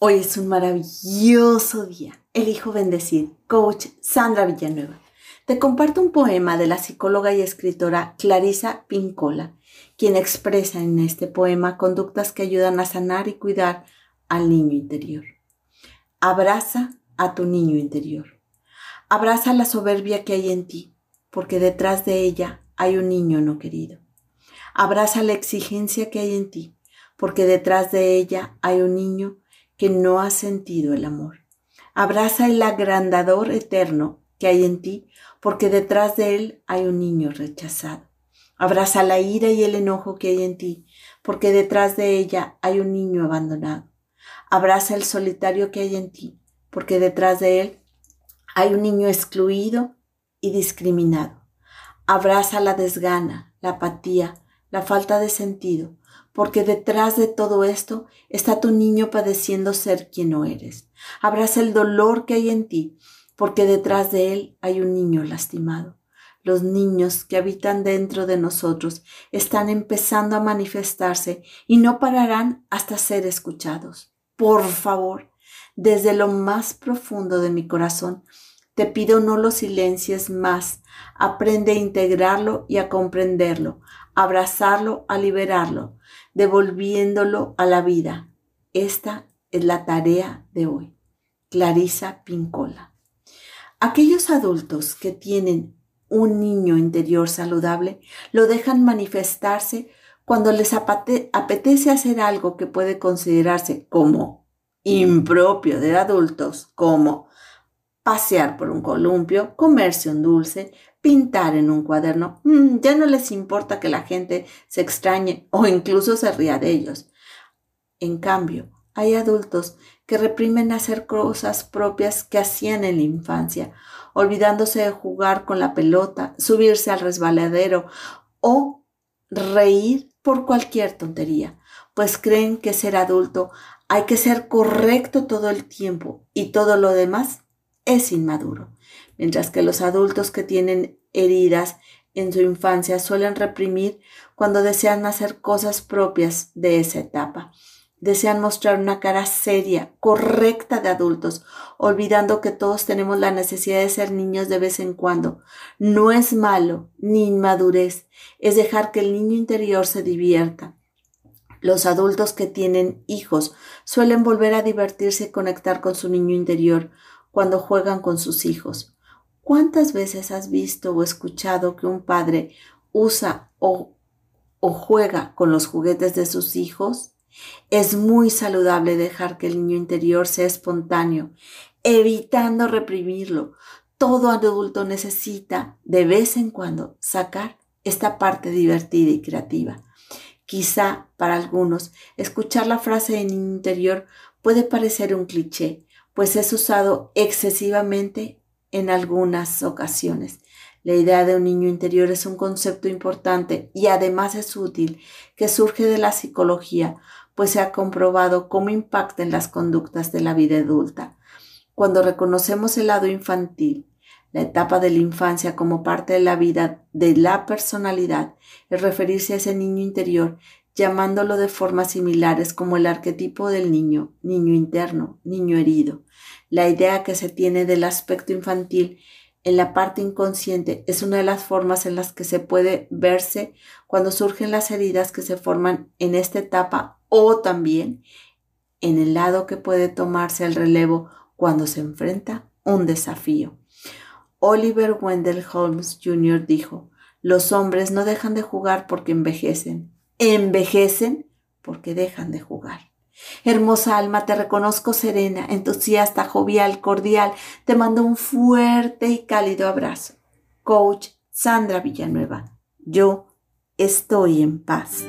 Hoy es un maravilloso día. Elijo bendecir. Coach Sandra Villanueva. Te comparto un poema de la psicóloga y escritora Clarisa Pincola, quien expresa en este poema conductas que ayudan a sanar y cuidar al niño interior. Abraza a tu niño interior. Abraza la soberbia que hay en ti, porque detrás de ella hay un niño no querido. Abraza la exigencia que hay en ti, porque detrás de ella hay un niño que no has sentido el amor. Abraza el agrandador eterno que hay en ti, porque detrás de él hay un niño rechazado. Abraza la ira y el enojo que hay en ti, porque detrás de ella hay un niño abandonado. Abraza el solitario que hay en ti, porque detrás de él hay un niño excluido y discriminado. Abraza la desgana, la apatía, la falta de sentido, porque detrás de todo esto está tu niño padeciendo ser quien no eres. Abraza el dolor que hay en ti, porque detrás de él hay un niño lastimado. Los niños que habitan dentro de nosotros están empezando a manifestarse y no pararán hasta ser escuchados. Por favor, desde lo más profundo de mi corazón, te pido no lo silencies más, aprende a integrarlo y a comprenderlo, abrazarlo, a liberarlo, devolviéndolo a la vida. Esta es la tarea de hoy. Clarisa Pincola. Aquellos adultos que tienen un niño interior saludable lo dejan manifestarse cuando les apetece hacer algo que puede considerarse como impropio de adultos, como pasear por un columpio, comerse un dulce, pintar en un cuaderno. Mm, ya no les importa que la gente se extrañe o incluso se ría de ellos. En cambio, hay adultos que reprimen hacer cosas propias que hacían en la infancia, olvidándose de jugar con la pelota, subirse al resbaladero o reír por cualquier tontería, pues creen que ser adulto hay que ser correcto todo el tiempo y todo lo demás es inmaduro, mientras que los adultos que tienen heridas en su infancia suelen reprimir cuando desean hacer cosas propias de esa etapa. Desean mostrar una cara seria, correcta de adultos, olvidando que todos tenemos la necesidad de ser niños de vez en cuando. No es malo ni inmadurez, es dejar que el niño interior se divierta. Los adultos que tienen hijos suelen volver a divertirse y conectar con su niño interior, cuando juegan con sus hijos. ¿Cuántas veces has visto o escuchado que un padre usa o, juega con los juguetes de sus hijos? Es muy saludable dejar que el niño interior sea espontáneo, evitando reprimirlo. Todo adulto necesita de vez en cuando sacar esta parte divertida y creativa. Quizá para algunos escuchar la frase niño interior puede parecer un cliché, pues es usado excesivamente en algunas ocasiones. La idea de un niño interior es un concepto importante y además es útil que surge de la psicología, pues se ha comprobado cómo impacta en las conductas de la vida adulta. Cuando reconocemos el lado infantil, la etapa de la infancia como parte de la vida de la personalidad, es referirse a ese niño interior llamándolo de formas similares como el arquetipo del niño, niño interno, niño herido. La idea que se tiene del aspecto infantil en la parte inconsciente es una de las formas en las que se puede verse cuando surgen las heridas que se forman en esta etapa o también en el lado que puede tomarse el relevo cuando se enfrenta un desafío. Oliver Wendell Holmes Jr. dijo, los hombres no dejan de jugar porque envejecen, envejecen porque dejan de jugar. Hermosa alma, te reconozco serena, entusiasta, jovial, cordial. Te mando un fuerte y cálido abrazo. Coach Sandra Villanueva. Yo estoy en paz.